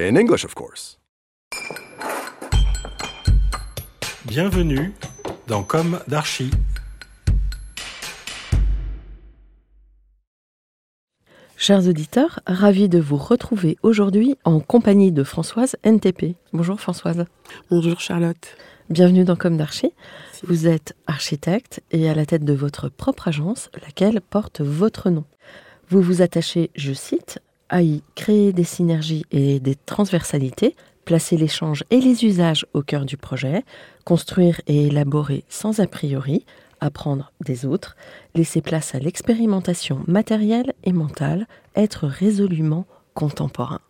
In English, of course. Bienvenue dans Comme d'Archi. Chers auditeurs, ravi de vous retrouver aujourd'hui en compagnie de Françoise NTP. Bonjour Françoise. Bonjour Charlotte. Bienvenue dans Comme d'Archi. Vous êtes architecte et à la tête de votre propre agence, laquelle porte votre nom. Vous vous attachez, je cite, à y créer des synergies et des transversalités, placer l'échange et les usages au cœur du projet, construire et élaborer sans a priori, apprendre des autres, laisser place à l'expérimentation matérielle et mentale, être résolument contemporain.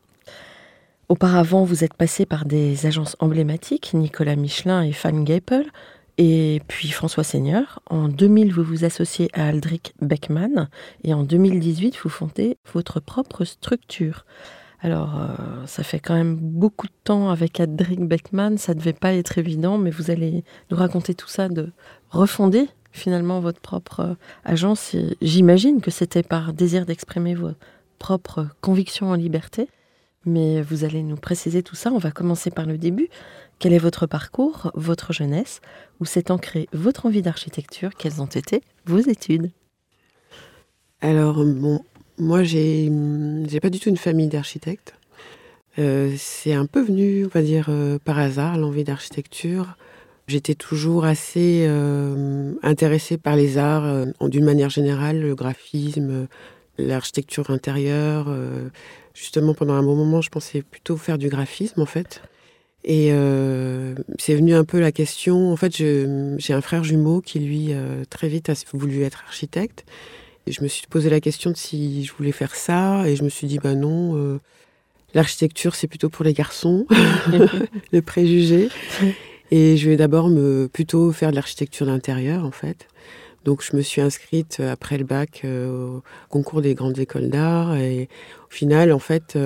Auparavant, vous êtes passé par des agences emblématiques, Nicolas Michelin et Fan Gapel, et puis François Seigneur. En 2000, vous vous associez à Aldrich Beckman, et en 2018, vous fondez votre propre structure. Alors, euh, ça fait quand même beaucoup de temps avec Aldrich Beckman, ça devait pas être évident, mais vous allez nous raconter tout ça, de refonder finalement votre propre euh, agence. J'imagine que c'était par désir d'exprimer vos propres convictions en liberté. Mais vous allez nous préciser tout ça. On va commencer par le début. Quel est votre parcours, votre jeunesse Où s'est ancrée votre envie d'architecture? Quelles ont été vos études? Alors, bon, moi, j'ai j'ai pas du tout une famille d'architectes. Euh, c'est un peu venu, on va dire, euh, par hasard, l'envie d'architecture. J'étais toujours assez euh, intéressée par les arts, d'une manière générale, le graphisme, l'architecture intérieure. justement, pendant un bon moment, je pensais plutôt faire du graphisme, en fait. Et euh, c'est venu un peu la question. En fait, j'ai un frère jumeau qui, lui, euh, très vite a voulu être architecte. Et je me suis posé la question de si je voulais faire ça. Et je me suis dit, bah non, euh, l'architecture, c'est plutôt pour les garçons, le préjugé. Et je vais d'abord me plutôt faire de l'architecture d'intérieur, en fait. Donc, je me suis inscrite après le bac au concours des grandes écoles d'art. Et au final, en fait,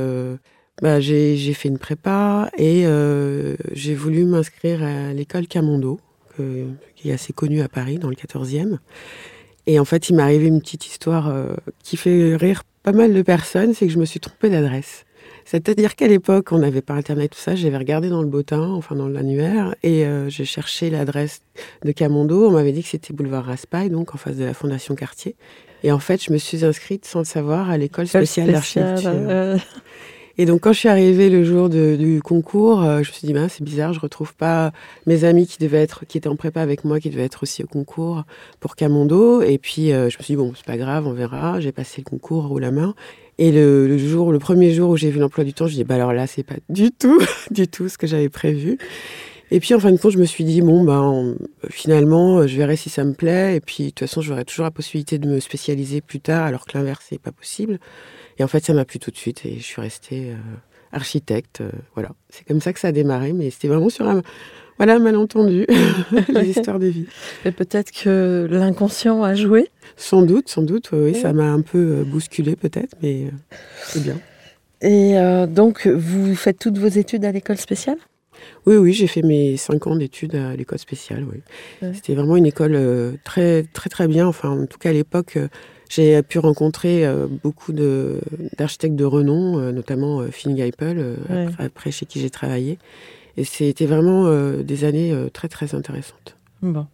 bah, j'ai j'ai fait une prépa et euh, j'ai voulu m'inscrire à l'école Camondo, que- qui est assez connue à Paris, dans le 14e. Et en fait, il m'est arrivé une petite histoire euh, qui fait rire pas mal de personnes, c'est que je me suis trompée d'adresse. C'est-à-dire qu'à l'époque, on n'avait pas Internet, tout ça. J'avais regardé dans le bottin, enfin dans l'annuaire, et euh, j'ai cherché l'adresse de Camondo. On m'avait dit que c'était boulevard Raspail, donc en face de la Fondation Cartier. Et en fait, je me suis inscrite sans le savoir à l'école spéciale d'architecture. euh, Et donc, quand je suis arrivée le jour du concours, euh, je me suis dit, ben, c'est bizarre, je retrouve pas mes amis qui devaient être, qui étaient en prépa avec moi, qui devaient être aussi au concours pour Camondo. Et puis, euh, je me suis dit, bon, c'est pas grave, on verra. J'ai passé le concours haut la main. Et le, jour, le premier jour où j'ai vu l'emploi du temps, je dis, bah alors là, c'est pas du tout, du tout ce que j'avais prévu. Et puis, en fin de compte, je me suis dit, bon, ben, finalement, je verrai si ça me plaît. Et puis, de toute façon, j'aurai toujours la possibilité de me spécialiser plus tard, alors que l'inverse, c'est pas possible. Et en fait, ça m'a plu tout de suite et je suis restée euh, architecte. euh, voilà, c'est comme ça que ça a démarré, mais c'était vraiment sur un voilà, malentendu, les histoires de vie. et peut-être que l'inconscient a joué. Sans doute, sans doute, oui, oui, ça m'a un peu euh, bousculé peut-être, mais c'est bien. Et euh, donc, vous faites toutes vos études à l'école spéciale? Oui, oui, j'ai fait mes cinq ans d'études à l'école spéciale. Oui. Ouais. C'était vraiment une école très, très, très bien. Enfin, en tout cas, à l'époque, j'ai pu rencontrer euh, beaucoup d'architectes de, renom, euh, notamment Finn Geipel, euh, Ouais. après, après, chez qui j'ai travaillé. Et c'était vraiment des années très, très intéressantes. Bon.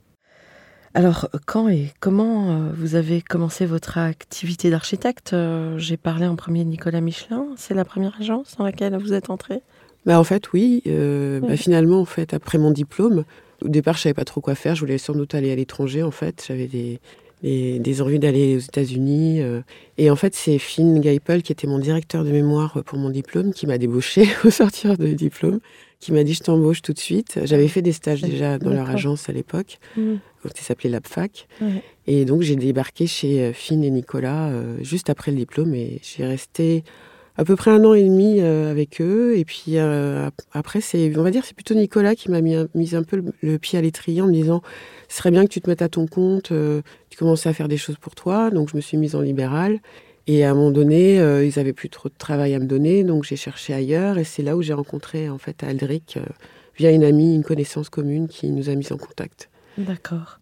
Alors, quand et comment vous avez commencé votre activité d'architecte J'ai parlé en premier de Nicolas Michelin. C'est la première agence dans laquelle vous êtes entré? Bah, en fait, oui. euh, bah, finalement, en fait, après mon diplôme, au départ, je savais pas trop quoi faire. Je voulais sans doute aller à l'étranger, en fait. J'avais des, des, des envies d'aller aux États-Unis. euh. Et en fait, c'est Finn Geipel, qui était mon directeur de mémoire pour mon diplôme, qui m'a débauché au sortir de diplôme, qui m'a dit je t'embauche tout de suite. J'avais fait des stages déjà dans leur agence à l'époque, Mhm. quand il s'appelait l'APFAC. Et donc, j'ai débarqué chez euh, Finn et Nicolas euh, juste après le diplôme et j'ai resté à peu près un an et demi avec eux. Et puis après, c'est, on va dire, c'est plutôt Nicolas qui m'a mis, mis, un peu le, pied à l'étrier en me disant, ce serait bien que tu te mettes à ton compte, tu commences à faire des choses pour toi. Donc je me suis mise en libéral. Et à un moment donné, ils avaient plus trop de travail à me donner, donc j'ai cherché ailleurs. Et c'est là où j'ai rencontré en fait Aldric via une amie, une connaissance commune qui nous a mis en contact. D'accord.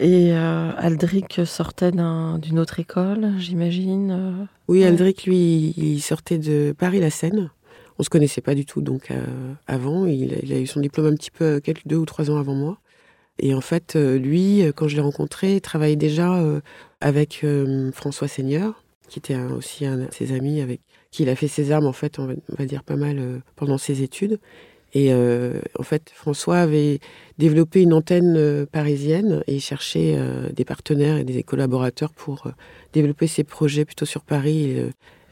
Et euh, Aldric sortait d'une autre école, j'imagine euh, Oui, Aldric, lui, il sortait de Paris-la Seine. On ne se connaissait pas du tout donc euh, avant. Il, a eu son diplôme un petit peu quelques deux ou trois ans avant moi. Et en fait, lui, quand je l'ai rencontré, il travaillait déjà avec François Seigneur, qui était aussi un de ses amis avec qui il a fait ses armes, en fait, on va dire pas mal pendant ses études. Et euh, en fait, François avait développé une antenne euh, parisienne et cherchait euh, des partenaires et des collaborateurs pour développer ses projets plutôt sur Paris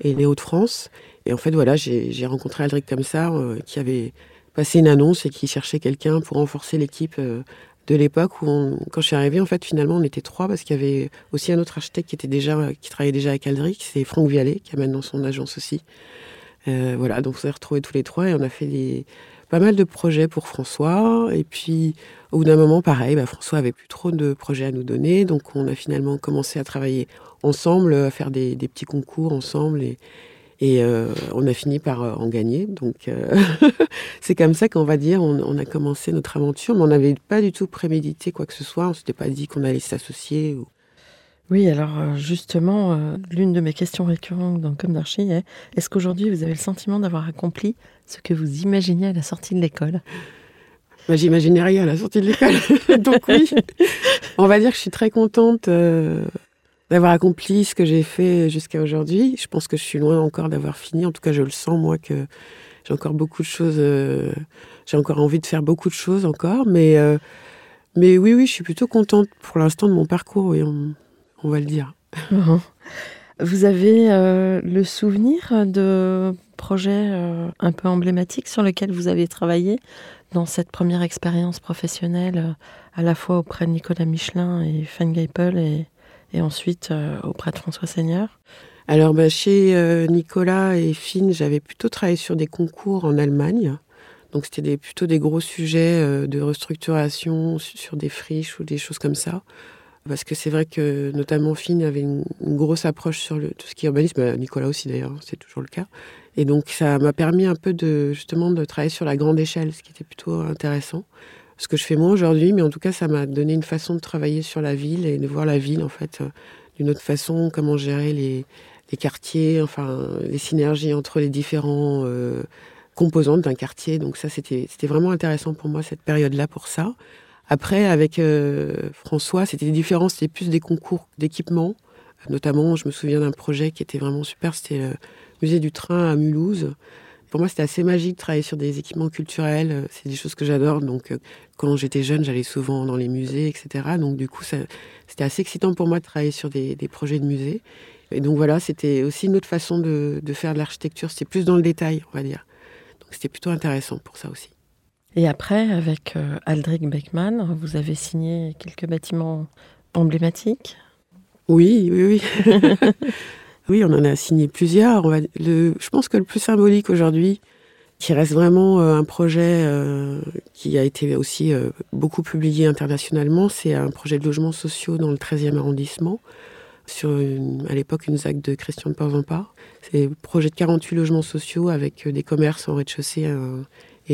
et, les Hauts-de-France. Et en fait, voilà, j'ai rencontré Aldric comme ça, qui avait passé une annonce et qui cherchait quelqu'un pour renforcer l'équipe de l'époque où, quand je suis arrivée, en fait, finalement, on était trois parce qu'il y avait aussi un autre architecte qui travaillait déjà avec Aldric, c'est Franck Vialet, qui a maintenant son agence aussi. voilà, donc on s'est retrouvés tous les trois et on a fait des pas mal de projets pour François. Et puis, au bout d'un moment, pareil, bah, François avait plus trop de projets à nous donner. Donc, on a finalement commencé à travailler ensemble, à faire des, petits concours ensemble. Et, euh, on a fini par euh, en gagner. Donc, euh, c'est comme ça qu'on va dire, on, a commencé notre aventure. Mais on n'avait pas du tout prémédité quoi que ce soit. On s'était pas dit qu'on allait s'associer. Oui, alors justement, l'une de mes questions récurrentes dans Comme d'Archie est est-ce qu'aujourd'hui vous avez le sentiment d'avoir accompli ce que vous imaginiez à la sortie de l'école? Bah, J'imaginais rien à la sortie de l'école. Donc oui, on va dire que je suis très contente euh, d'avoir accompli ce que j'ai fait jusqu'à aujourd'hui. Je pense que je suis loin encore d'avoir fini. En tout cas, je le sens, moi, que j'ai encore beaucoup de choses. Euh, j'ai encore envie de faire beaucoup de choses encore. Mais, euh, mais oui, oui, je suis plutôt contente pour l'instant de mon parcours, et on, on va le dire. Vous avez le souvenir de projet euh, un peu emblématique sur lequel vous avez travaillé dans cette première expérience professionnelle, euh, à la fois auprès de Nicolas Michelin et Fan Geipel et, et ensuite euh, auprès de François Seigneur? Alors, bah, chez Nicolas et Finn, j'avais plutôt travaillé sur des concours en Allemagne. Donc, c'était plutôt des gros sujets de restructuration sur des friches ou des choses comme ça. Parce que c'est vrai que notamment Finn avait une, grosse approche sur tout ce qui est urbanisme, bah, Nicolas aussi d'ailleurs, c'est toujours le cas. Et donc ça m'a permis un peu de justement de travailler sur la grande échelle, ce qui était plutôt intéressant. Ce que je fais moins aujourd'hui, mais en tout cas ça m'a donné une façon de travailler sur la ville et de voir la ville en fait euh, d'une autre façon, comment gérer les, les, quartiers, enfin les synergies entre les différents euh, composantes d'un quartier. Donc ça c'était vraiment intéressant pour moi cette période-là pour ça. Après, avec euh, François, c'était différent, c'était plus des concours d'équipement. Notamment, je me souviens d'un projet qui était vraiment super, c'était le musée du train à Mulhouse. Pour moi, c'était assez magique de travailler sur des équipements culturels. C'est des choses que j'adore. Donc, euh, quand j'étais jeune, j'allais souvent dans les musées, etc. Donc, du coup, c'était assez excitant pour moi de travailler sur des, projets de musées. Et donc, voilà, c'était aussi une autre façon de faire de l'architecture. C'était plus dans le détail, on va dire. Donc, c'était plutôt intéressant pour ça aussi. Et après, avec euh, Aldrich Beckman, vous avez signé quelques bâtiments emblématiques Oui, oui, oui. oui, on en a signé plusieurs. je pense que le plus symbolique aujourd'hui, qui reste vraiment euh, un projet euh, qui a été aussi beaucoup publié internationalement, c'est un projet de logements sociaux dans le 13e arrondissement, sur à l'époque une ZAC de Christian de Porzampar. C'est un projet de 48 logements sociaux avec des commerces en rez-de-chaussée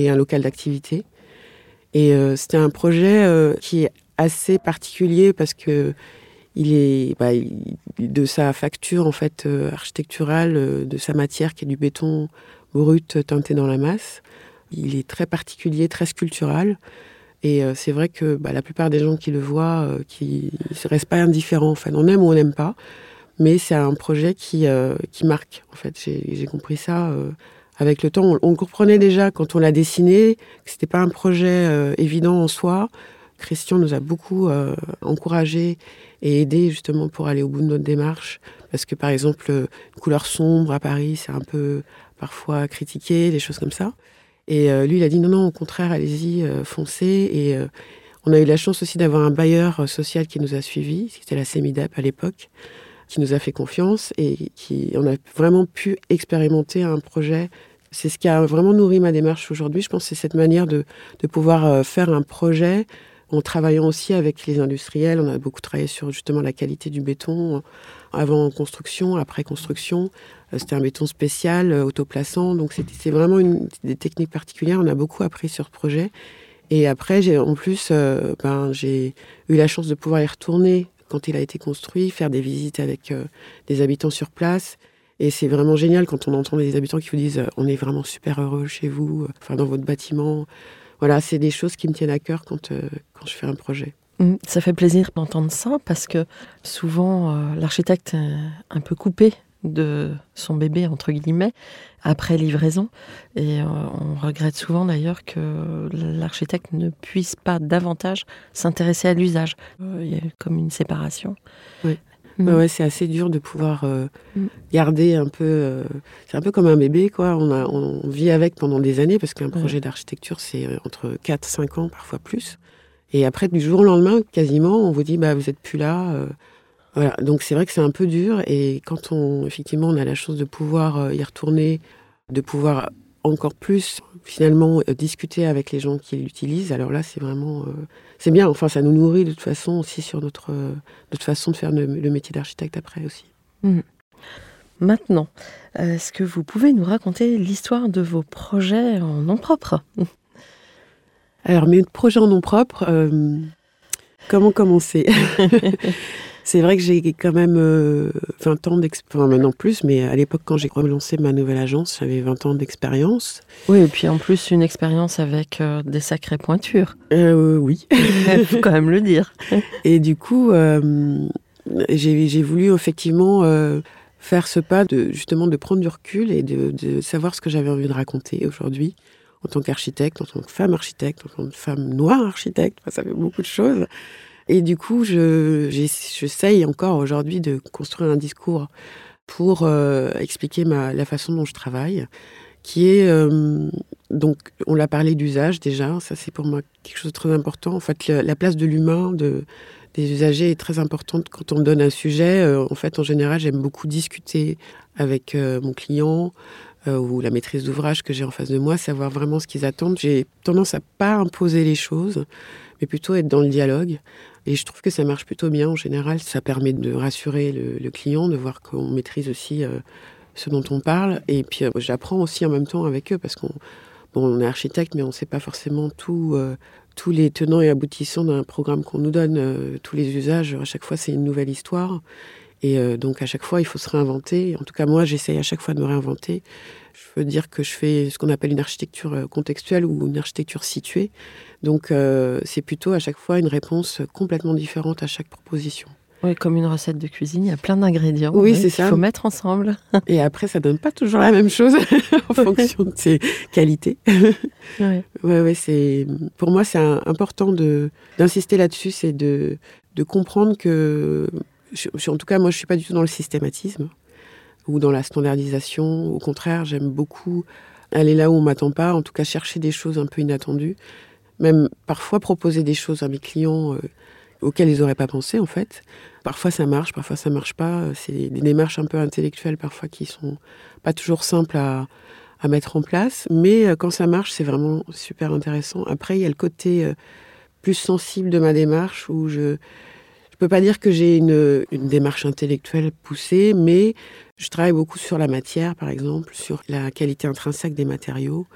un local d'activité. Et euh, c'était un projet euh, qui est assez particulier parce que il est bah, de sa facture en fait euh, architecturale, de sa matière qui est du béton brut teinté dans la masse. Il est très particulier, très sculptural. Et c'est vrai que bah, la plupart des gens qui le voient, qui ne restent pas indifférents. Enfin, on aime ou on n'aime pas. Mais c'est un projet qui, qui marque. En fait, j'ai compris ça avec le temps, on, comprenait déjà quand on l'a dessiné que c'était pas un projet euh, évident en soi. Christian nous a beaucoup euh, encouragé et aidé justement pour aller au bout de notre démarche. Parce que par exemple, une couleur sombre à Paris, c'est un peu parfois critiqué, des choses comme ça. Et euh, lui, il a dit non, non, au contraire, allez-y, foncez. Et on a eu la chance aussi d'avoir un bailleur social qui nous a suivis, c'était la CEMIDAP à l'époque, qui nous a fait confiance et qui on a vraiment pu expérimenter un projet. C'est ce qui a vraiment nourri ma démarche aujourd'hui. Je pense c'est cette manière de, pouvoir euh, faire un projet en travaillant aussi avec les industriels. On a beaucoup travaillé sur justement la qualité du béton avant construction, après construction. Euh, c'était un béton spécial, euh, autoplaçant. Donc c'est vraiment des techniques particulières. On a beaucoup appris sur ce projet. Et après, j'ai en plus, euh, ben, j'ai eu la chance de pouvoir y retourner quand il a été construit, faire des visites avec des habitants sur place. Et c'est vraiment génial quand on entend des habitants qui vous disent on est vraiment super heureux chez vous, enfin dans votre bâtiment. Voilà, c'est des choses qui me tiennent à cœur quand, quand je fais un projet. Mmh, ça fait plaisir d'entendre ça parce que souvent l'architecte est un peu coupé de son bébé, entre guillemets, après livraison. Et euh, on regrette souvent d'ailleurs que l'architecte ne puisse pas davantage s'intéresser à l'usage. Euh, il y a comme une séparation. Oui. Mm. Ouais, c'est assez dur de pouvoir euh, mm. garder un peu. c'est un peu comme un bébé, quoi. On, a, on vit avec pendant des années parce qu'un projet d'architecture, c'est entre 4, 5 ans, parfois plus. Et après, du jour au lendemain, quasiment, on vous dit, bah, vous n'êtes plus là. Voilà, donc c'est vrai que c'est un peu dur et quand on effectivement on a la chance de pouvoir euh, y retourner, de pouvoir encore plus finalement euh, discuter avec les gens qui l'utilisent, alors là c'est vraiment euh, c'est bien. Enfin ça nous nourrit de toute façon aussi sur notre notre façon de faire le, métier d'architecte après aussi. Mmh. Maintenant, est-ce que vous pouvez nous raconter l'histoire de vos projets en nom propre? Alors mes projets en nom propre, comment commencer? C'est vrai que j'ai quand même 20 euh, ans d'expérience, enfin maintenant plus, mais à l'époque quand j'ai relancé ma nouvelle agence, j'avais 20 ans d'expérience. Oui, et puis en plus une expérience avec euh, des sacrées pointures. Euh, oui. Il faut quand même le dire. Et du coup, j'ai voulu effectivement faire ce pas de justement de prendre du recul et de, de savoir ce que j'avais envie de raconter aujourd'hui en tant qu'architecte, en tant que femme architecte, en tant que femme noire architecte. ça fait beaucoup de choses. Et du coup, j'essaye encore aujourd'hui de construire un discours pour euh, expliquer la façon dont je travaille, qui est, euh, donc, on l'a parlé d'usage déjà, ça c'est pour moi quelque chose de très important. En fait, la, place de l'humain, de, des usagers est très importante quand on me donne un sujet. Euh, en fait, en général, j'aime beaucoup discuter avec mon client, ou la maîtrise d'ouvrage que j'ai en face de moi, savoir vraiment ce qu'ils attendent. J'ai tendance à pas imposer les choses, mais plutôt être dans le dialogue. Et je trouve que ça marche plutôt bien en général. Ça permet de rassurer le, client, de voir qu'on maîtrise aussi euh, ce dont on parle. Et puis euh, j'apprends aussi en même temps avec eux parce qu'on bon, on est architecte, mais on ne sait pas forcément euh, tous les tenants et aboutissants d'un programme qu'on nous donne, tous les usages. À chaque fois, c'est une nouvelle histoire. Et donc à chaque fois, il faut se réinventer. En tout cas, moi, j'essaye à chaque fois de me réinventer. Je veux dire que je fais ce qu'on appelle une architecture contextuelle ou une architecture située. Donc euh, c'est plutôt à chaque fois une réponse complètement différente à chaque proposition. Oui, comme une recette de cuisine, il y a plein d'ingrédients. Oui, c'est ça. Il faut mettre ensemble. Et après, ça donne pas toujours la même chose en fonction de ses qualités. Oui. Ouais, ouais, c'est pour moi c'est important de d'insister là-dessus, c'est de de comprendre que, en tout cas, moi, je suis pas du tout dans le systématisme ou dans la standardisation. Au contraire, j'aime beaucoup aller là où on m'attend pas, en tout cas chercher des choses un peu inattendues même parfois proposer des choses à mes clients euh, auxquelles ils n'auraient pas pensé en fait. Parfois ça marche, parfois ça marche pas. C'est des démarches un peu intellectuelles parfois qui sont pas toujours simples à, à mettre en place, mais euh, quand ça marche, c'est vraiment super intéressant. Après, il y a le côté euh, plus sensible de ma démarche où je je peux pas dire que j'ai une, une démarche intellectuelle poussée, mais je travaille beaucoup sur la matière, par exemple, sur la qualité intrinsèque des matériaux.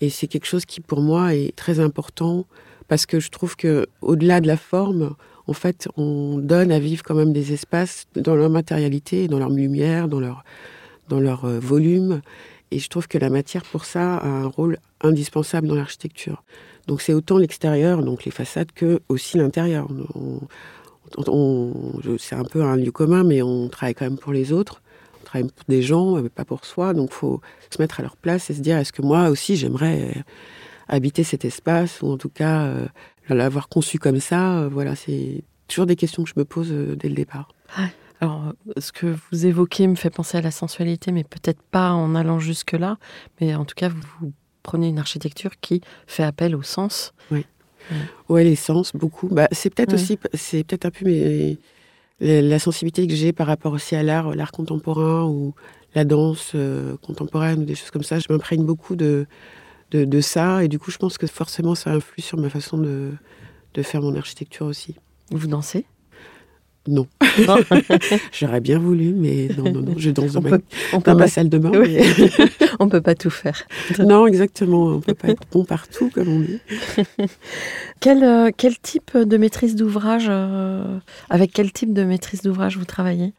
Et c'est quelque chose qui, pour moi, est très important parce que je trouve que, au-delà de la forme, en fait, on donne à vivre quand même des espaces dans leur matérialité, dans leur lumière, dans leur, dans leur euh, volume. Et je trouve que la matière, pour ça, a un rôle indispensable dans l'architecture. Donc c'est autant l'extérieur, donc les façades, que aussi l'intérieur. C'est un peu un lieu commun, mais on travaille quand même pour les autres travaille pour des gens, mais pas pour soi. Donc, il faut se mettre à leur place et se dire est-ce que moi aussi j'aimerais euh, habiter cet espace ou en tout cas euh, l'avoir conçu comme ça? Euh, Voilà, c'est toujours des questions que je me pose dès le départ. Alors, ce que vous évoquez me fait penser à la sensualité, mais peut-être pas en allant jusque-là. Mais en tout cas, vous, prenez une architecture qui fait appel au sens. Oui. Ouais, les sens, beaucoup. Bah, c'est peut-être aussi, c'est peut-être un peu mes, la, la sensibilité que j'ai par rapport aussi à l'art, l'art contemporain ou la danse euh, contemporaine ou des choses comme ça, je m'imprègne beaucoup de, de, de ça. Et du coup, je pense que forcément, ça influe sur ma façon de, de faire mon architecture aussi. Vous dansez? Non. Non. J'aurais bien voulu, mais non, non, non. Je danse dans, on ma, peut dans ma salle de bain. Oui. mais- on peut pas tout faire. non, exactement. On peut pas être bon partout, comme on dit. Quel, euh, quel type de maîtrise d'ouvrage, euh, avec quel type de maîtrise d'ouvrage vous travaillez?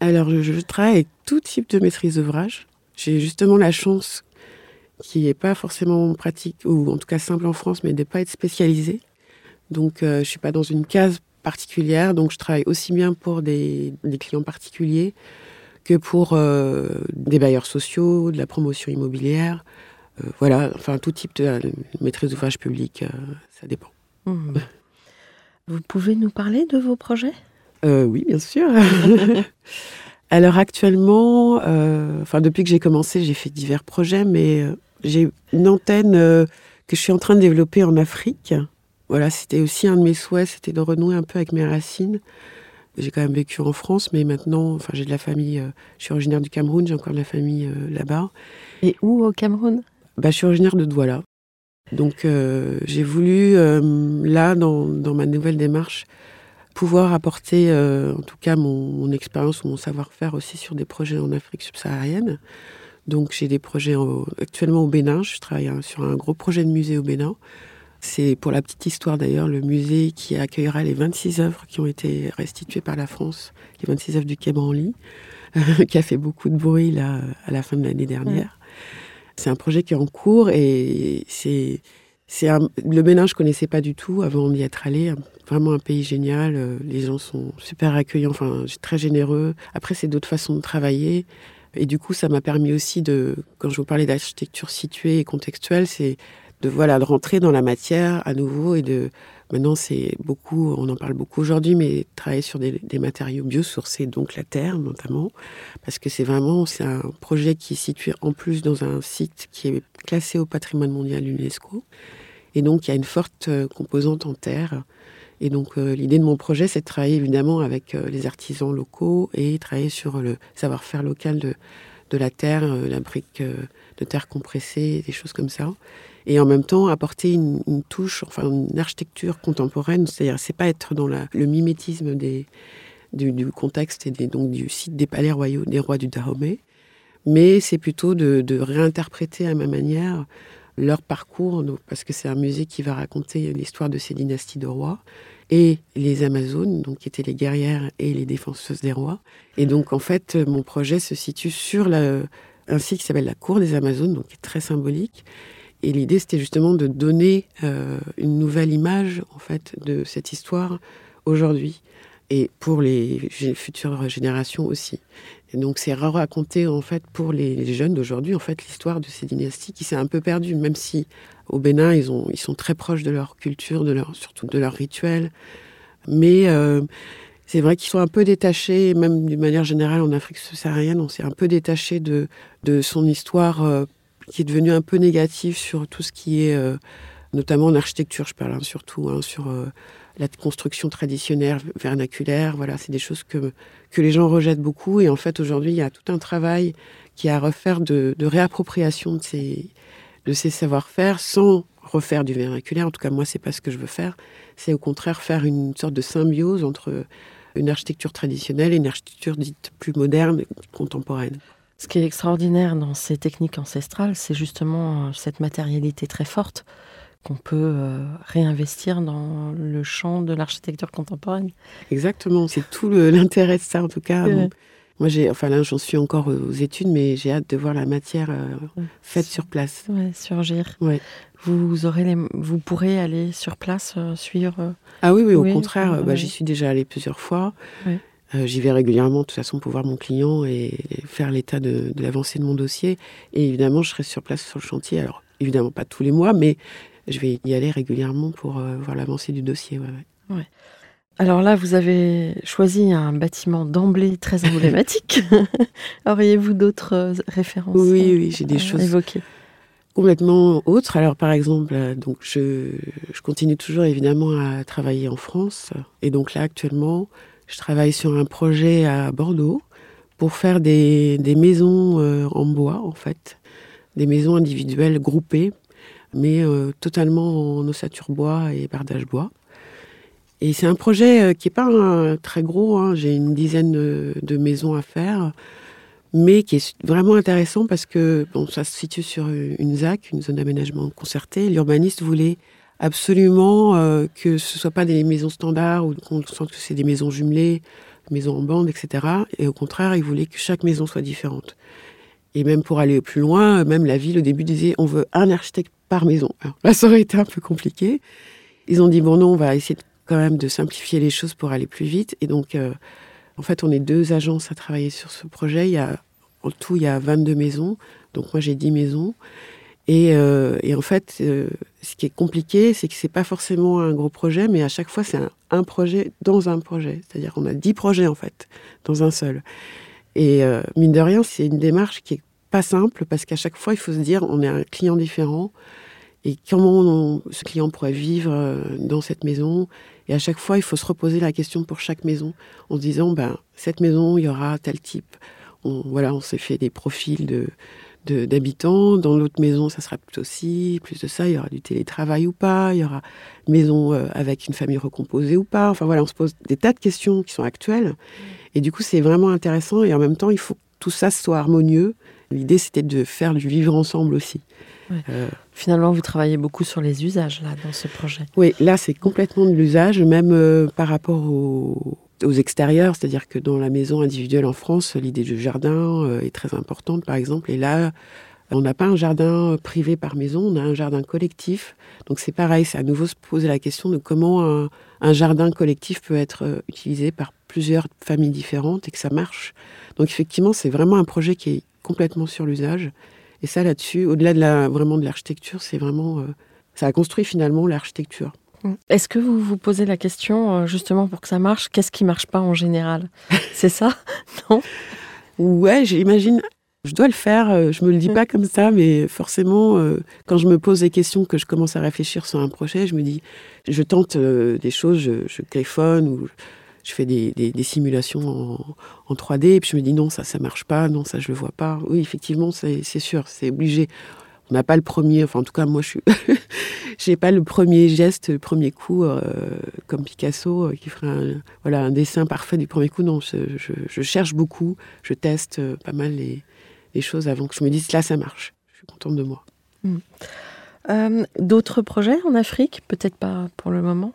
Alors, je, je travaille avec tout type de maîtrise d'ouvrage. J'ai justement la chance, qui n'est pas forcément pratique, ou en tout cas simple en France, mais de ne pas être spécialisée. Donc, euh, je ne suis pas dans une case particulière. Donc, je travaille aussi bien pour des, des clients particuliers que pour euh, des bailleurs sociaux, de la promotion immobilière. Euh, voilà, enfin, tout type de maîtrise d'ouvrage public, euh, ça dépend. Hmm. Vous pouvez nous parler de vos projets? Oui, bien sûr. Alors actuellement, euh, enfin depuis que j'ai commencé, j'ai fait divers projets, mais euh, j'ai une antenne euh, que je suis en train de développer en Afrique. Voilà, c'était aussi un de mes souhaits, c'était de renouer un peu avec mes racines. J'ai quand même vécu en France, mais maintenant, enfin, j'ai de la famille. euh, je suis originaire du Cameroun, j'ai encore de la famille euh, là-bas. Et où au Cameroun? Bah, je suis originaire de Douala. Donc, euh, j'ai voulu, là, dans, dans ma nouvelle démarche, pouvoir apporter, en tout cas, mon, mon expérience ou mon savoir-faire aussi sur des projets en Afrique subsaharienne. Donc, j'ai des projets en- actuellement au Bénin. Je travaille hein, sur un gros projet de musée au Bénin. C'est pour la petite histoire d'ailleurs le musée qui accueillera les 26 œuvres qui ont été restituées par la France, les 26 œuvres du Quai Branly, qui a fait beaucoup de bruit là, à la fin de l'année dernière. C'est un projet qui est en cours et c'est c'est le Bénin je connaissais pas du tout avant d'y être allé. Vraiment un pays génial. euh, Les gens sont super accueillants, enfin très généreux. Après c'est d'autres façons de travailler et du coup ça m'a permis aussi de quand je vous parlais d'architecture située et contextuelle, c'est de voilà de rentrer dans la matière à nouveau et de maintenant c'est beaucoup on en parle beaucoup aujourd'hui mais travailler sur des, matériaux biosourcés donc la terre notamment parce que c'est vraiment c'est un projet qui est situé en plus dans un site qui est classé au patrimoine mondial UNESCO. Et donc il y a une forte euh, composante en terre. Et donc euh, l'idée de mon projet c'est de travailler évidemment avec euh, les artisans locaux et travailler sur le savoir-faire local de, de la terre, la brique de terre compressée, des choses comme ça et en même temps apporter une, touche, enfin une architecture contemporaine, c'est-à-dire c'est pas être dans le mimétisme du, contexte et donc du site des palais royaux des rois du Dahomey, mais c'est plutôt de, réinterpréter à ma manière leur parcours, parce que c'est un musée qui va raconter l'histoire de ces dynasties de rois et les Amazones, donc qui étaient les guerrières et les défenseuses des rois. Et donc en fait, mon projet se situe sur un site qui s'appelle la Cour des Amazones, donc qui est très symbolique. Et l'idée, c'était justement de donner euh, une nouvelle image, en fait, de cette histoire aujourd'hui. Et pour les futures générations aussi. Et donc, c'est raconter, en fait, pour les, jeunes d'aujourd'hui, en fait, l'histoire de ces dynasties qui s'est un peu perdue, même si au Bénin, ils, ont, ils sont très proches de leur culture, de leur, surtout de leurs rituels. Mais euh, c'est vrai qu'ils sont un peu détachés, même d'une manière générale en Afrique subsaharienne, on s'est un peu détaché de, de son histoire euh, qui est devenue un peu négative sur tout ce qui est, euh, notamment en architecture, je parle hein, surtout, hein, sur euh, la construction traditionnelle, vernaculaire. Voilà, c'est des choses que, que les gens rejettent beaucoup. Et en fait, aujourd'hui, il y a tout un travail qui est à refaire de, de réappropriation de ces, de ces savoir-faire sans refaire du vernaculaire. En tout cas, moi, c'est pas ce que je veux faire. C'est au contraire faire une sorte de symbiose entre une architecture traditionnelle et une architecture dite plus moderne, contemporaine. Ce qui est extraordinaire dans ces techniques ancestrales, c'est justement euh, cette matérialité très forte qu'on peut euh, réinvestir dans le champ de l'architecture contemporaine. Exactement, c'est tout l'intérêt de ça en tout cas. Ouais. Moi, j'ai, enfin là, j'en suis encore aux études, mais j'ai hâte de voir la matière euh, Ouais. faite sur place. Ouais, surgir. Ouais. Vous aurez les, vous pourrez aller sur place euh, suivre. euh, Ah oui, oui, au contraire, bah, j'y suis déjà allée plusieurs fois. Euh, j'y vais régulièrement, de toute façon, pour voir mon client et faire l'état de, de l'avancée de mon dossier. Et évidemment, je serai sur place sur le chantier. Alors, évidemment, pas tous les mois, mais je vais y aller régulièrement pour euh, voir l'avancée du dossier. ouais, ouais. Alors là, vous avez choisi un bâtiment d'emblée très emblématique. Auriez-vous d'autres euh, références Oui, oui, j'ai des choses évoquer? complètement autre. Alors, par exemple, donc je, je continue toujours évidemment à travailler en France. Et donc là, actuellement, je travaille sur un projet à Bordeaux pour faire des, maisons euh, en bois, en fait, des maisons individuelles groupées, mais euh, totalement en ossature bois et bardage bois. Et c'est un projet euh, qui n'est pas très gros, hein. j'ai une dizaine de, maisons à faire, mais qui est vraiment intéressant parce que bon, ça se situe sur une ZAC, une zone d'aménagement concerté. L'urbaniste voulait absolument euh, que ce ne soit pas des maisons standards ou qu'on sente que c'est des maisons jumelées, maisons en bande, etc. Et au contraire, il voulait que chaque maison soit différente. Et même pour aller plus loin, même la ville au début disait on veut un architecte par maison. Ça aurait été un peu compliqué. Ils ont dit bon non, on va essayer quand même de simplifier les choses pour aller plus vite. Et donc, euh, en fait, on est deux agences à travailler sur ce projet. Il y a, en tout, il y a 22 maisons. Donc moi, j'ai 10 maisons. Et, euh, et en fait, euh, ce qui est compliqué, c'est que c'est pas forcément un gros projet, mais à chaque fois, c'est un, projet dans un projet. C'est-à-dire qu'on a 10 projets, en fait, dans un seul. Et euh, mine de rien, c'est une démarche qui est pas simple parce qu'à chaque fois, il faut se dire, on est un client différent et comment on- ce client pourrait vivre dans cette maison. Et à chaque fois, il faut se reposer la question pour chaque maison en se disant, ben, cette maison, il y aura tel type. On, voilà, on s'est fait des profils de- d'habitants. Dans l'autre maison, ça sera plutôt aussi. Plus de ça, il y aura du télétravail ou pas. Il y aura une maison euh, avec une famille recomposée ou pas. Enfin voilà, on se pose des tas de questions qui sont actuelles. Et du coup, c'est vraiment intéressant. Et en même temps, il faut que tout ça soit harmonieux. L'idée, c'était de faire du vivre ensemble aussi. Ouais. Euh, Finalement, vous travaillez beaucoup sur les usages là dans ce projet. oui, là, c'est complètement de l'usage, même euh, par rapport au- aux extérieurs. C'est-à-dire que dans la maison individuelle en France, l'idée du jardin euh, est très importante, par exemple. Et là, on n'a pas un jardin privé par maison, on a un jardin collectif. Donc c'est pareil, c'est à nouveau se poser la question de comment un, jardin collectif peut être euh, utilisé par plusieurs familles différentes et que ça marche. Donc effectivement, c'est vraiment un projet qui est complètement sur l'usage. Et ça, là-dessus, au-delà de la, vraiment de l'architecture, c'est vraiment... euh, ça a construit finalement l'architecture. Est-ce que vous vous posez la question, euh, justement pour que ça marche, qu'est-ce qui marche pas en général? C'est ça? Non? Ouais, j'imagine. Je dois le faire. euh, Je me le dis Mm. pas comme ça, mais forcément, euh, quand je me pose des questions, que je commence à réfléchir sur un projet, je me dis, je tente des choses, je, je téléphone ou je fais des, des- des simulations en, en 3D, et puis je me dis non, ça, ça marche pas, non, ça, je le vois pas. Oui, effectivement, c'est sûr, c'est obligé. On n'a pas le premier, enfin, en tout cas, moi, je suis, j'ai pas le premier geste, le premier coup, euh, comme Picasso, euh, qui ferait un, voilà, un dessin parfait du premier coup. Non, je, je- je cherche beaucoup, je teste euh, pas mal les, les choses avant que je me dise là, ça marche. Je suis contente de moi. Euh, D'autres projets en Afrique? Peut-être pas pour le moment.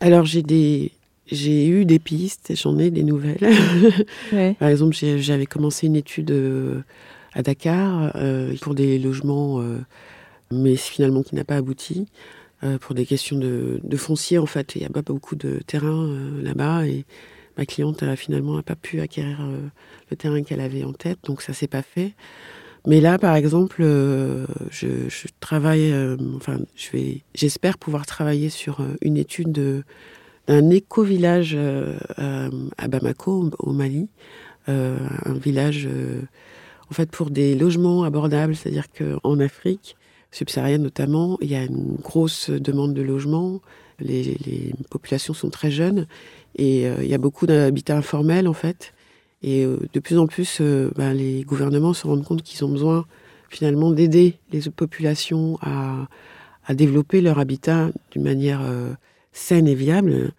Alors, j'ai des. J'ai eu des pistes, j'en ai des nouvelles. Ouais. Par exemple, j'avais commencé une étude à Dakar euh, pour des logements, euh, mais finalement qui n'a pas abouti, euh, pour des questions de, de foncier en fait. Il n'y a pas beaucoup de terrain là-bas et ma cliente finalement n'a pas pu acquérir le terrain qu'elle avait en tête, donc ça s'est pas fait. Mais là, par exemple, je, travaille, enfin, je vais, j'espère pouvoir travailler sur une étude de- d'un éco-village à Bamako, au Mali, un village, en fait, pour des logements abordables, c'est-à-dire qu'en Afrique subsaharienne notamment, il y a une grosse demande de logements. Les, populations sont très jeunes et euh, il y a beaucoup d'habitats informels en fait. Et euh, de plus en plus, euh, ben, les gouvernements se rendent compte qu'ils ont besoin finalement d'aider les populations à, développer leur habitat d'une manière saine et viable.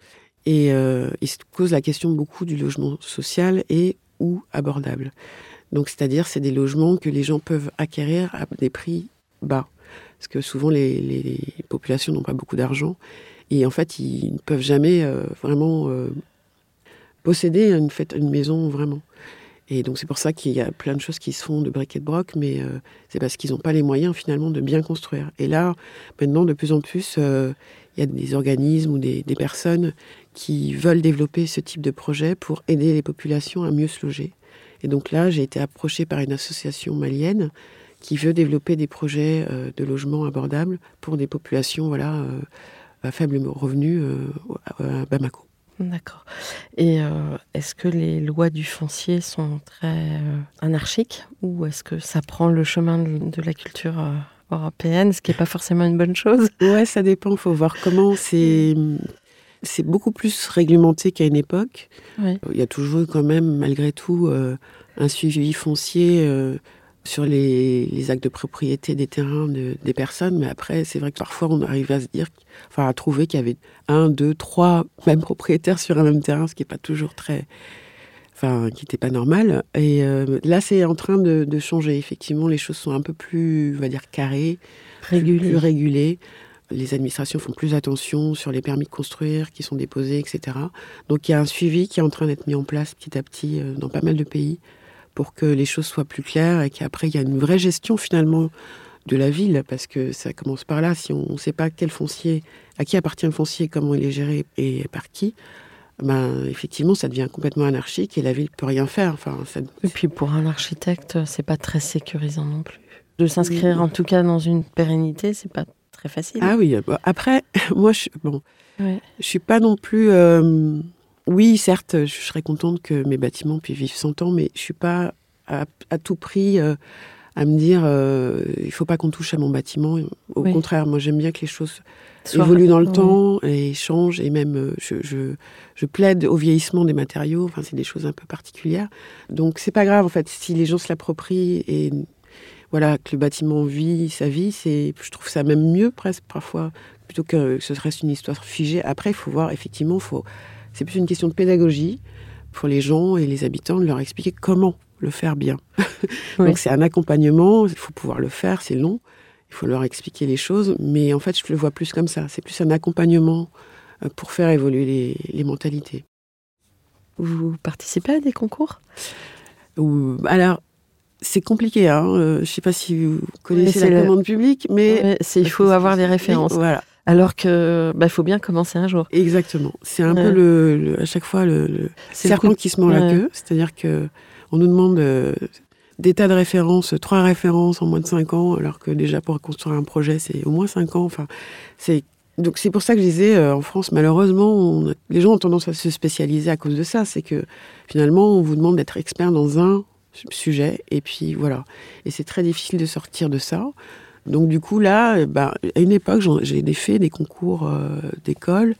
Et ils se posent la question beaucoup du logement social et ou abordable. Donc, c'est-à-dire, c'est des logements que les gens peuvent acquérir à des prix bas. Parce que souvent, les, populations n'ont pas beaucoup d'argent. Et en fait, ils ne peuvent jamais euh, vraiment euh, posséder une, une maison vraiment. Et donc, c'est pour ça qu'il y a plein de choses qui se font de briquet de broc, mais euh, c'est parce qu'ils n'ont pas les moyens finalement de bien construire. Et là, maintenant, de plus en plus, il y a des organismes ou des personnes qui veulent développer ce type de projet pour aider les populations à mieux se loger. Et donc là, j'ai été approchée par une association malienne qui veut développer des projets euh, de logement abordables pour des populations voilà, euh, à faible revenu euh, à Bamako. D'accord. Et est-ce que les lois du foncier sont très anarchiques ou est-ce que ça prend le chemin de, de la culture européenne, ce qui n'est pas forcément une bonne chose? Ouais, ça dépend. Il faut voir comment c'est. C'est beaucoup plus réglementé qu'à une époque. Oui. Il y a toujours eu quand même, malgré tout, euh, un suivi foncier euh, sur les, les actes de propriété des terrains de- des personnes. Mais après, c'est vrai que parfois, on arrive à se dire, enfin, à trouver qu'il y avait un, deux, trois même propriétaires sur un même terrain, ce qui n'est pas toujours très. Enfin, qui n'était pas normal. Et euh, là, c'est en train de, de changer. Effectivement, les choses sont un peu plus, on va dire, carrées Régulé. plus régulé. Les administrations font plus attention sur les permis de construire qui sont déposés, etc. Donc il y a un suivi qui est en train d'être mis en place petit à petit euh, dans pas mal de pays pour que les choses soient plus claires et qu'après il y a une vraie gestion finalement de la ville parce que ça commence par là. Si on ne sait pas quel foncier, à qui appartient le foncier, comment il est géré et par qui, ben effectivement ça devient complètement anarchique et la ville peut rien faire. Enfin, ça- Et puis pour un architecte, c'est pas très sécurisant non plus. De s'inscrire Oui. en tout cas dans une pérennité, c'est pas très facile. Ah oui, bah, après, moi, je, bon, Ouais. je suis pas non plus. euh, oui, certes, je serais contente que mes bâtiments puissent vivre 100 ans, mais je suis pas à, à tout prix euh, à me dire euh, il faut pas qu'on touche à mon bâtiment. Au Oui. contraire, moi, j'aime bien que les choses Soit- évoluent dans le Ouais. temps et changent, et même je, je, je plaide au vieillissement des matériaux. Enfin, c'est des choses un peu particulières. Donc, c'est pas grave, en fait, si les gens se l'approprient et voilà, que le bâtiment vit sa vie, c'est, je trouve ça même mieux presque parfois, plutôt que ce reste une histoire figée. Après, il faut voir, effectivement, faut, c'est plus une question de pédagogie pour les gens et les habitants de leur expliquer comment le faire bien. Oui. Donc c'est un accompagnement, il faut pouvoir le faire, c'est long, il faut leur expliquer les choses, mais en fait, je le vois plus comme ça. C'est plus un accompagnement euh, pour faire évoluer les, les mentalités. Vous participez à des concours? Ou, alors, c'est compliqué, hein. euh, je sais pas si vous connaissez la le- commande publique, mais Ouais, c'est- Il faut avoir des références. Voilà, Alors que bah, faut bien commencer un jour. exactement. C'est un Ouais. peu le, le- à chaque fois le, le serpent coup- qui se mord la Ouais. queue. C'est-à-dire que on nous demande euh, des tas de références, trois références en moins de cinq ans, alors que déjà pour construire un projet, c'est au moins cinq ans. Enfin, c'est donc c'est pour ça que je disais euh, en France, malheureusement, on les gens ont tendance à se spécialiser à cause de ça. C'est que finalement, on vous demande d'être expert dans un sujet, et puis voilà. Et c'est très difficile de sortir de ça. Donc du coup là, euh, ben, à une époque, j'ai fait des concours euh, d'école,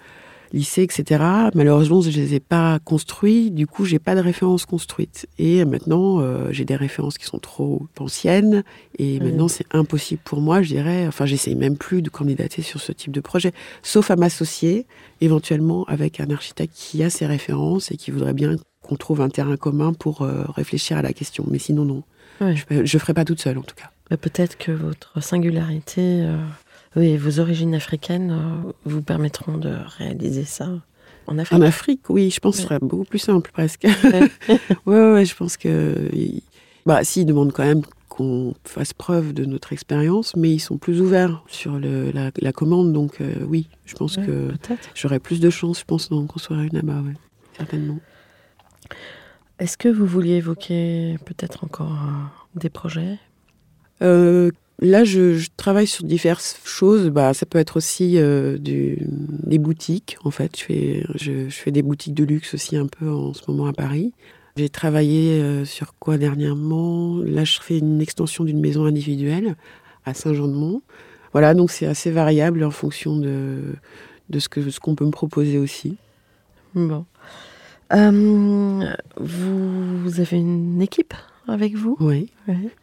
lycée, etc. Malheureusement, je les ai pas construits. Du coup, j'ai pas de références construites. Et maintenant, euh, j'ai des références qui sont trop anciennes. Et Mhm. maintenant, c'est impossible pour moi, je dirais. Enfin, j'essaye même plus de candidater sur ce type de projet, sauf à m'associer éventuellement avec un architecte qui a ses références et qui voudrait bien qu'on trouve un terrain commun pour euh, réfléchir à la question. Mais sinon, non. Ouais. Je, je ferai pas toute seule, en tout cas. Bah, Peut-être que votre singularité euh, oui, et vos origines africaines euh, vous permettront de réaliser ça en Afrique. En Afrique, oui, je pense que ce serait beaucoup plus simple, presque. Ouais. Ouais, ouais, je pense que. Bah, si, ils demandent quand même qu'on fasse preuve de notre expérience, mais ils sont plus ouverts sur le, la, la commande, donc euh, oui, je pense Ouais, que j'aurais plus de chance, je pense, d'en construire une là-bas, ouais, certainement. Est-ce que vous vouliez évoquer peut-être encore euh, des projets? Euh, là, je, je travaille sur diverses choses. Bah, ça peut être aussi euh, du, des boutiques, en fait. Je fais, je, je fais des boutiques de luxe aussi un peu en ce moment à Paris. J'ai travaillé sur quoi dernièrement? Là, je fais une extension d'une maison individuelle à Saint-Jean-de-Mont. Voilà, donc c'est assez variable en fonction de, de ce que ce qu'on peut me proposer aussi. Bon. Euh, vous, avez une équipe avec vous? Oui,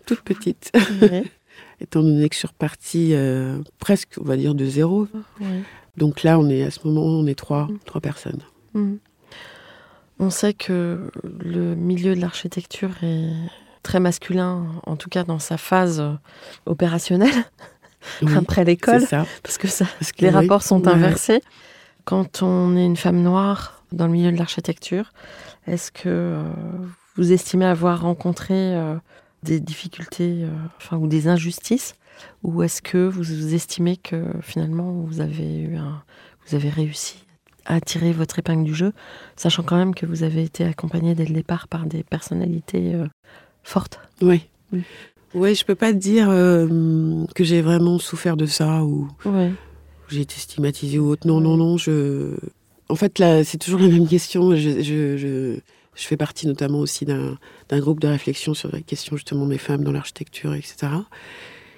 toute petite. Étant donné que je suis repartie euh, presque, on va dire, de zéro. Donc là, on est à ce moment, on est trois, trois personnes. Mm. On sait que le milieu de l'architecture est très masculin, en tout cas dans sa phase opérationnelle, Oui, après l'école, parce que ça, Parce que les oui, rapports sont inversés. Quand on est une femme noire dans le milieu de l'architecture, est-ce que euh, vous estimez avoir rencontré euh, des difficultés euh, enfin, ou des injustices? Ou est-ce que vous estimez que finalement vous avez, eu un, vous avez réussi à tirer votre épingle du jeu, sachant quand même que vous avez été accompagné dès le départ par des personnalités euh, fortes? Oui. Oui. Oui, je peux pas te dire euh, que j'ai vraiment souffert de ça ou j'ai été stigmatisée ou autre. Non, non, non. Je... En fait, là, c'est toujours la même question. Je, je, je, je fais partie notamment aussi d'un d'un groupe de réflexion sur la question justement des femmes dans l'architecture, etc.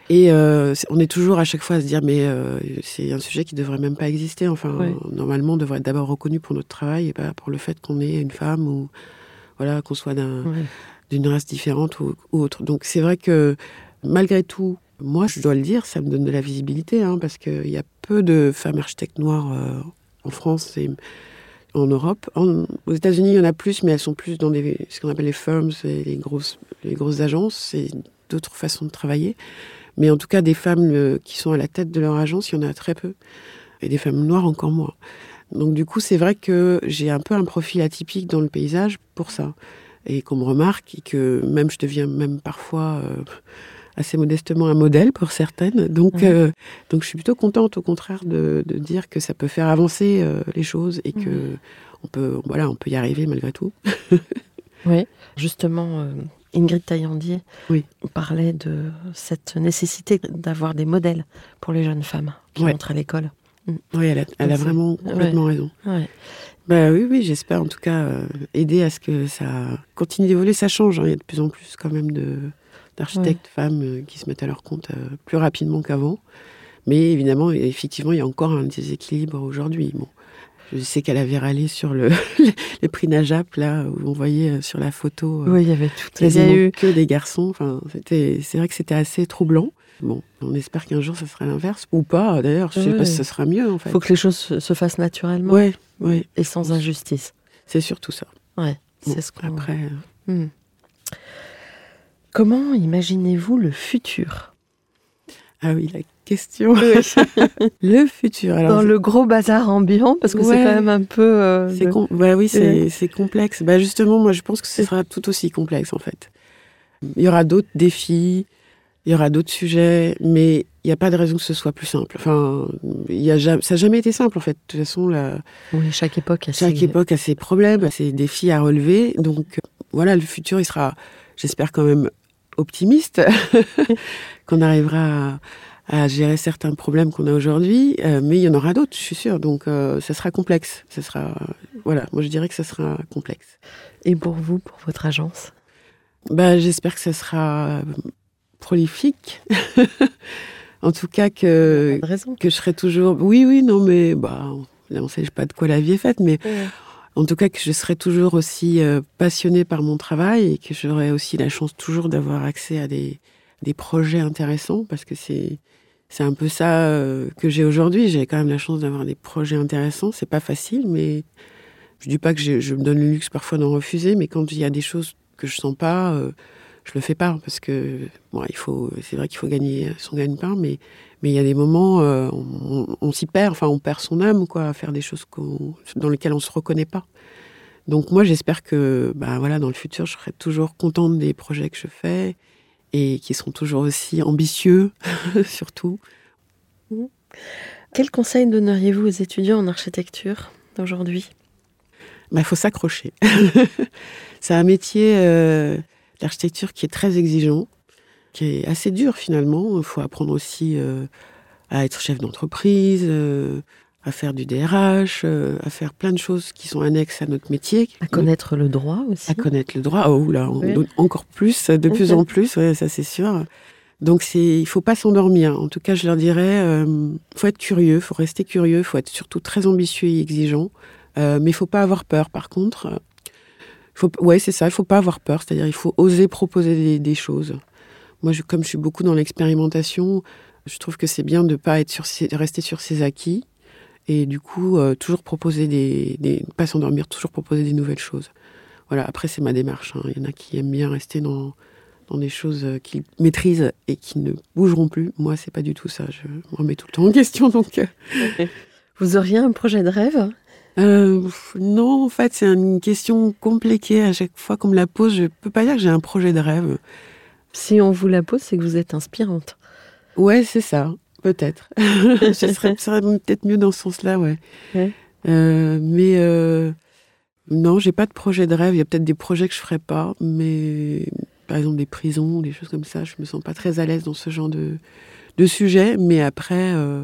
Et euh, on est toujours à chaque fois à se dire, mais euh, c'est un sujet qui devrait même pas exister. Enfin, Ouais. normalement, on devrait être d'abord reconnu pour notre travail et pas pour le fait qu'on est une femme ou voilà qu'on soit d'un- Ouais. d'une race différente ou, ou autre. Donc c'est vrai que malgré tout, moi, je dois le dire, ça me donne de la visibilité, hein, parce qu'il y a peu de femmes architectes noires euh, en France et en Europe. Aux États-Unis, il y en a plus, mais elles sont plus dans ce qu'on appelle les firms, les grosses, les grosses agences. C'est d'autres façons de travailler. Mais en tout cas, des femmes euh, qui sont à la tête de leur agence, il y en a très peu. Et des femmes noires encore moins. Donc du coup, c'est vrai que j'ai un peu un profil atypique dans le paysage pour ça. Et qu'on me remarque et que même je deviens même parfois euh, assez modestement un modèle pour certaines. Donc, euh, donc je suis plutôt contente au contraire de, de dire que ça peut faire avancer euh, les choses et que Mhm. on peut, voilà, on peut y arriver malgré tout. Oui, justement, euh, Ingrid Taillandier Oui. parlait de cette nécessité d'avoir des modèles pour les jeunes femmes qui Ouais. entrent à l'école. Oui, elle a, elle a vraiment complètement raison. Ouais. Bah oui, oui, j'espère en tout cas euh, aider à ce que ça continue d'évoluer. Ça change, hein. il y a de plus en plus quand même de d'architectes femmes euh, qui se mettent à leur compte euh, plus rapidement qu'avant. Mais évidemment, effectivement, il y a encore un déséquilibre aujourd'hui. Bon, je sais qu'elle avait râlé sur le les prix Najap là où on voyait euh, sur la photo Oui, il y avait tout. Il y a quasiment eu que des garçons. Enfin, c'est vrai que c'était assez troublant. Bon, on espère qu'un jour ça sera l'inverse ou pas. D'ailleurs, je sais Ouais. pas si ça sera mieux en fait. Il faut que les choses se se fassent naturellement Ouais, ouais, et sans injustice. c'est surtout ça. Ouais, Bon, c'est ce qu'on. après. euh, Hmm. Comment imaginez-vous le futur? Ah oui, la question. le futur. Alors, Dans le gros bazar ambiant, parce que c'est quand même un peu. euh, c'est com- oui, c'est Ouais. complexe. Bah justement, moi, je pense que ce sera tout aussi complexe en fait. Il y aura d'autres défis, il y aura d'autres sujets, mais il n'y a pas de raison que ce soit plus simple. Enfin, y a jamais, ça n'a jamais été simple en fait. De toute façon, la, Oui, chaque époque a chaque ses- époque a ses problèmes, a ses défis à relever. Donc voilà, le futur, il sera, j'espère quand même optimiste, qu'on arrivera à, à gérer certains problèmes qu'on a aujourd'hui, euh, mais il y en aura d'autres, je suis sûre. Donc euh, ça sera complexe. Ça sera, voilà, moi je dirais que ça sera complexe. Et pour vous, pour votre agence? Bah, j'espère que ça sera prolifique. en tout cas que que je serai toujours. Oui, oui, non, mais bah, là, on sait pas de quoi la vie est faite, mais en tout cas que je serai toujours aussi euh, passionnée par mon travail et que j'aurai aussi la chance toujours d'avoir accès à des, des projets intéressants parce que c'est c'est un peu ça euh, que j'ai aujourd'hui. J'ai quand même la chance d'avoir des projets intéressants. C'est pas facile, mais je dis pas que je, je me donne le luxe parfois d'en refuser, mais quand il y a des choses que je sens pas, euh, je le fais pas parce que bon, il faut. C'est vrai qu'il faut gagner son gagne-pain, mais mais il y a des moments, euh, on, on- on s'y perd, enfin on perd son âme quoi, à faire des choses dans lesquelles on se reconnaît pas. Donc moi j'espère que bah, voilà, dans le futur je serai toujours contente des projets que je fais et qui seront toujours aussi ambitieux surtout. Quel conseil donneriez-vous aux étudiants en architecture d'aujourd'hui? Il faut s'accrocher. C'est un métier, euh, l'architecture, qui est très exigeant, qui est assez dur finalement. Il faut apprendre aussi euh, à être chef d'entreprise, euh, à faire du DRH, euh, à faire plein de choses qui sont annexes à notre métier. À connaître le droit aussi à connaître le droit. Oh là, on Oui. donne encore plus, de plus en plus, ouais, ça c'est sûr. Donc c'est, il faut pas s'endormir. En tout cas, je leur dirais, euh, faut être curieux, faut rester curieux, faut être surtout très ambitieux et exigeant, mais il faut pas avoir peur. Par contre, faut, ouais, c'est ça, il faut pas avoir peur. C'est-à-dire, il faut oser proposer des, des choses. Moi, je, comme je suis beaucoup dans l'expérimentation, je trouve que c'est bien de pas être sur ses- rester sur ses acquis et du coup euh, toujours proposer des, des pas s'endormir, toujours proposer des nouvelles choses. Voilà, après, c'est ma démarche. hein. Il y en a qui aiment bien rester dans, dans des choses euh, qu'ils maîtrisent et qui ne bougeront plus. Moi, c'est pas du tout ça. Je me remets tout le temps en question. Donc, euh, Vous auriez un projet de rêve? Euh, non, en fait, c'est une question compliquée. À chaque fois qu'on me la pose, je peux pas dire que j'ai un projet de rêve. Si on vous la pose, c'est que vous êtes inspirante. Ouais, c'est ça, peut-être. Ce serait, peut-être mieux dans ce sens-là, ouais. Ouais. Euh, mais euh, non, j'ai pas de projet de rêve. Il y a peut-être des projets que je ferai pas, mais par exemple des prisons, des choses comme ça, je me sens pas très à l'aise dans ce genre de, de sujet. Mais après, euh,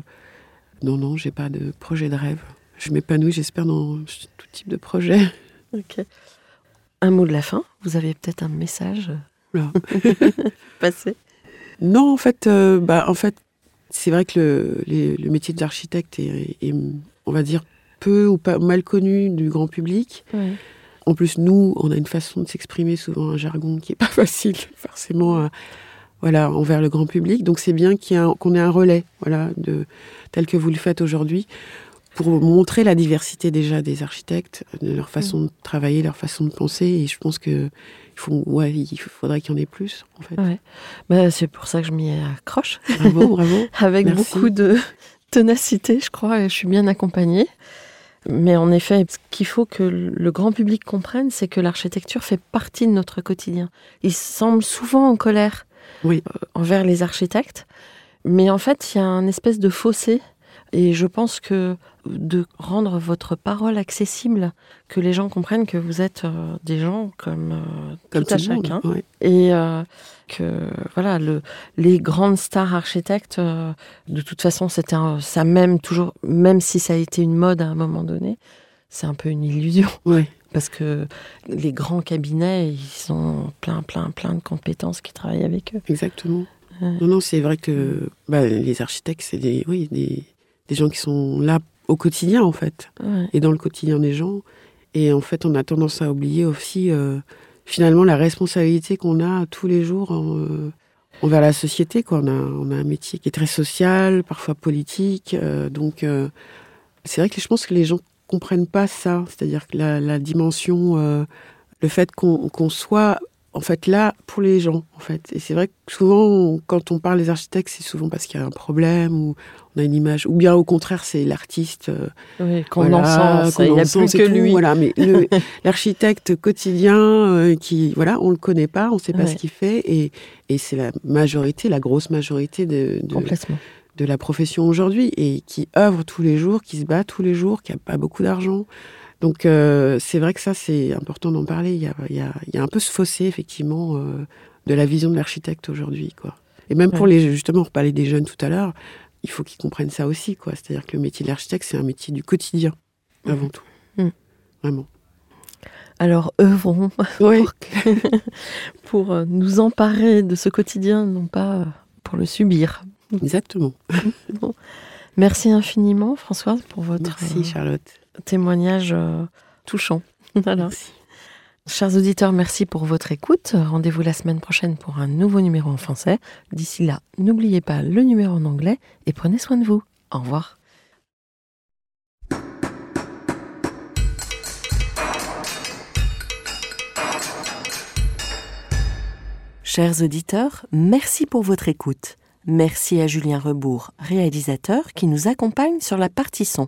non, non, j'ai pas de projet de rêve. Je m'épanouis, j'espère, dans tout type de projet. Ok. Un mot de la fin Vous avez peut-être un message Passé Non, en fait, euh, bah, en fait, c'est vrai que le, les- le métier d'architecte est, est, on va dire, peu ou pas mal connu du grand public. En plus, nous, on a une façon de s'exprimer, souvent un jargon qui est pas facile, forcément, euh, voilà, envers le grand public. Donc, c'est bien ait un- qu'on ait un relais, voilà, de tel que vous le faites aujourd'hui, pour montrer la diversité déjà des architectes, de leur façon de travailler, leur façon de penser. Et je pense que il faut, ouais, il faudrait qu'il y en ait plus, en fait. Ouais. Bah, c'est pour ça que je m'y accroche, Bravo, bravo. avec Merci. beaucoup de ténacité, je crois, et je suis bien accompagnée. Mais en effet, ce qu'il faut que le grand public comprenne, c'est que l'architecture fait partie de notre quotidien. Ils semblent souvent en colère Oui. euh, envers les architectes, mais en fait, il y a un espèce de fossé. Et je pense que de rendre votre parole accessible, que les gens comprennent que vous êtes euh, des gens comme, euh, Comme tout à monde, chacun, ouais. et euh, que voilà le, les grandes stars architectes euh, de toute façon c'était ça même toujours même si ça a été une mode à un moment donné c'est un peu une illusion Ouais. parce que les grands cabinets ils ont plein plein plein de compétences qui travaillent avec eux Exactement. Ouais. Non, non, c'est vrai que bah, les architectes, c'est des, oui, des, des gens qui sont là au quotidien, en fait, Ouais. et dans le quotidien des gens. Et en fait, on a tendance à oublier aussi, euh, finalement, la responsabilité qu'on a tous les jours en, euh, envers la société. Quoi. On, a, on a un métier qui est très social, parfois politique. euh, donc, c'est vrai que je pense que les gens comprennent pas ça. C'est-à-dire que la, la dimension, le fait qu'on qu'on soit en fait là pour les gens en fait et c'est vrai que souvent on- quand on parle des architectes c'est souvent parce qu'il y a un problème ou on a une image ou bien au contraire c'est l'artiste euh, Oui, qu'on voilà, encense, qu'on il n'y a plus que tout, lui. voilà mais l'architecte quotidien euh, qui voilà on le connaît pas on sait pas Ouais. ce qu'il fait et, et c'est la majorité la grosse majorité de, de, Complètement. de la profession aujourd'hui et qui œuvre tous les jours, qui se bat tous les jours, qui a pas beaucoup d'argent. Donc euh, c'est vrai que ça c'est important d'en parler. Il y a, il y, a, il y a un peu ce fossé effectivement euh, de la vision de l'architecte aujourd'hui, quoi. Et même pour les justement, on parlait des jeunes tout à l'heure, il faut qu'ils comprennent ça aussi, quoi. C'est-à-dire que le métier de l'architecte c'est un métier du quotidien avant tout, Mhm. vraiment. Alors œuvrons Oui. pour, que- pour euh, nous emparer de ce quotidien, non pas euh, pour le subir. Exactement. Merci infiniment, Françoise, pour votre Merci euh, Charlotte. témoignage touchant. Voilà. Merci. Chers auditeurs, merci pour votre écoute. Rendez-vous la semaine prochaine pour un nouveau numéro en français. D'ici là, n'oubliez pas le numéro en anglais et prenez soin de vous. Au revoir. Chers auditeurs, merci pour votre écoute. Merci à Julien Rebourg, réalisateur, qui nous accompagne sur la partie son.